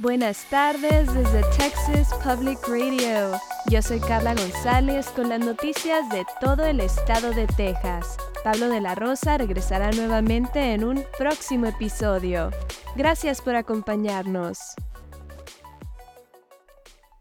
Buenas tardes desde Texas Public Radio. Yo soy Carla González con las noticias de todo el estado de Texas. Pablo de la Rosa regresará nuevamente en un próximo episodio. Gracias por acompañarnos.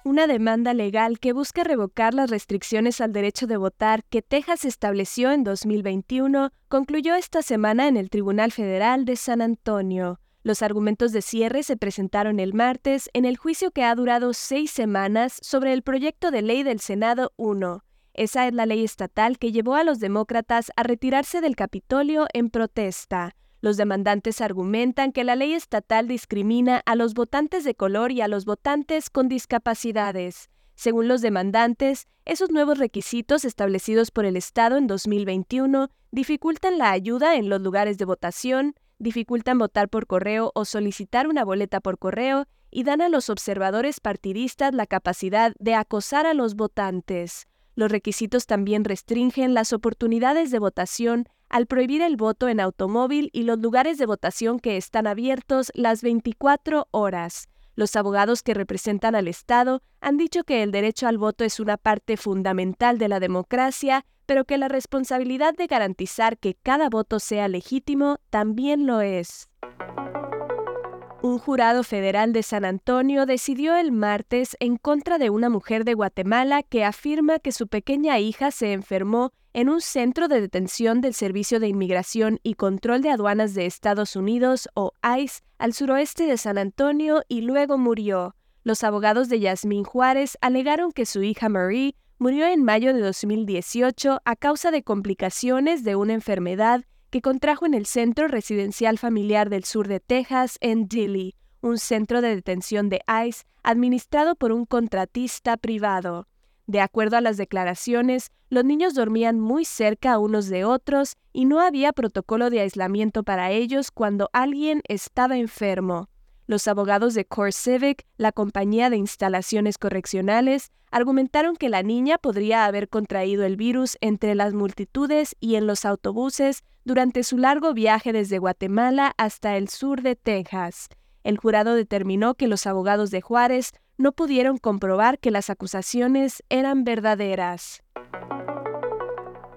Una demanda legal que busca revocar las restricciones al derecho de votar que Texas estableció en 2021 concluyó esta semana en el Tribunal Federal de San Antonio. Los argumentos de cierre se presentaron el martes en el juicio que ha durado seis semanas sobre el proyecto de ley del Senado 1. Esa es la ley estatal que llevó a los demócratas a retirarse del Capitolio en protesta. Los demandantes argumentan que la ley estatal discrimina a los votantes de color y a los votantes con discapacidades. Según los demandantes, esos nuevos requisitos establecidos por el Estado en 2021 dificultan la ayuda en los lugares de votación, dificultan votar por correo o solicitar una boleta por correo y dan a los observadores partidistas la capacidad de acosar a los votantes. Los requisitos también restringen las oportunidades de votación al prohibir el voto en automóvil y los lugares de votación que están abiertos las 24 horas. Los abogados que representan al Estado han dicho que el derecho al voto es una parte fundamental de la democracia pero que la responsabilidad de garantizar que cada voto sea legítimo también lo es. Un jurado federal de San Antonio decidió el martes en contra de una mujer de Guatemala que afirma que su pequeña hija se enfermó en un centro de detención del Servicio de Inmigración y Control de Aduanas de Estados Unidos, o ICE, al suroeste de San Antonio y luego murió. Los abogados de Yasmín Juárez alegaron que su hija Marie murió en mayo de 2018 a causa de complicaciones de una enfermedad que contrajo en el Centro Residencial Familiar del Sur de Texas en Dilley, un centro de detención de ICE administrado por un contratista privado. De acuerdo a las declaraciones, los niños dormían muy cerca unos de otros y no había protocolo de aislamiento para ellos cuando alguien estaba enfermo. Los abogados de Core Civic, la compañía de instalaciones correccionales, argumentaron que la niña podría haber contraído el virus entre las multitudes y en los autobuses durante su largo viaje desde Guatemala hasta el sur de Texas. El jurado determinó que los abogados de Juárez no pudieron comprobar que las acusaciones eran verdaderas.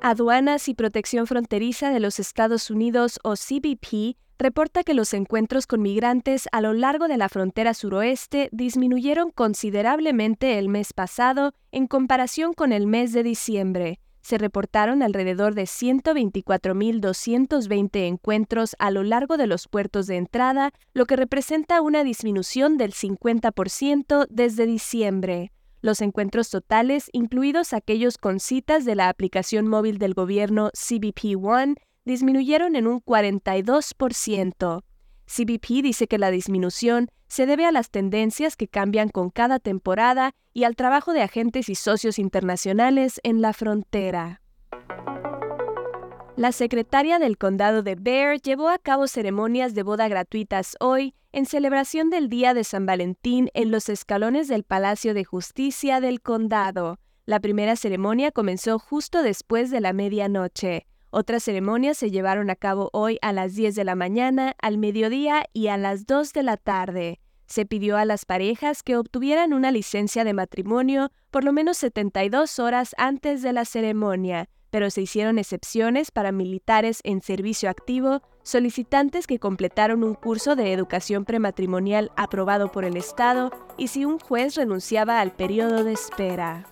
Aduanas y Protección Fronteriza de los Estados Unidos o CBP reporta que los encuentros con migrantes a lo largo de la frontera suroeste disminuyeron considerablemente el mes pasado en comparación con el mes de diciembre. Se reportaron alrededor de 124.220 encuentros a lo largo de los puertos de entrada, lo que representa una disminución del 50% desde diciembre. Los encuentros totales, incluidos aquellos con citas de la aplicación móvil del gobierno CBP One, disminuyeron en un 42%. CBP dice que la disminución se debe a las tendencias que cambian con cada temporada y al trabajo de agentes y socios internacionales en la frontera. La secretaria del condado de Bear llevó a cabo ceremonias de boda gratuitas hoy en celebración del Día de San Valentín en los escalones del Palacio de Justicia del condado. La primera ceremonia comenzó justo después de la medianoche. Otras ceremonias se llevaron a cabo hoy a las 10 de la mañana, al mediodía y a las 2 de la tarde. Se pidió a las parejas que obtuvieran una licencia de matrimonio por lo menos 72 horas antes de la ceremonia, pero se hicieron excepciones para militares en servicio activo, solicitantes que completaron un curso de educación prematrimonial aprobado por el Estado y si un juez renunciaba al periodo de espera.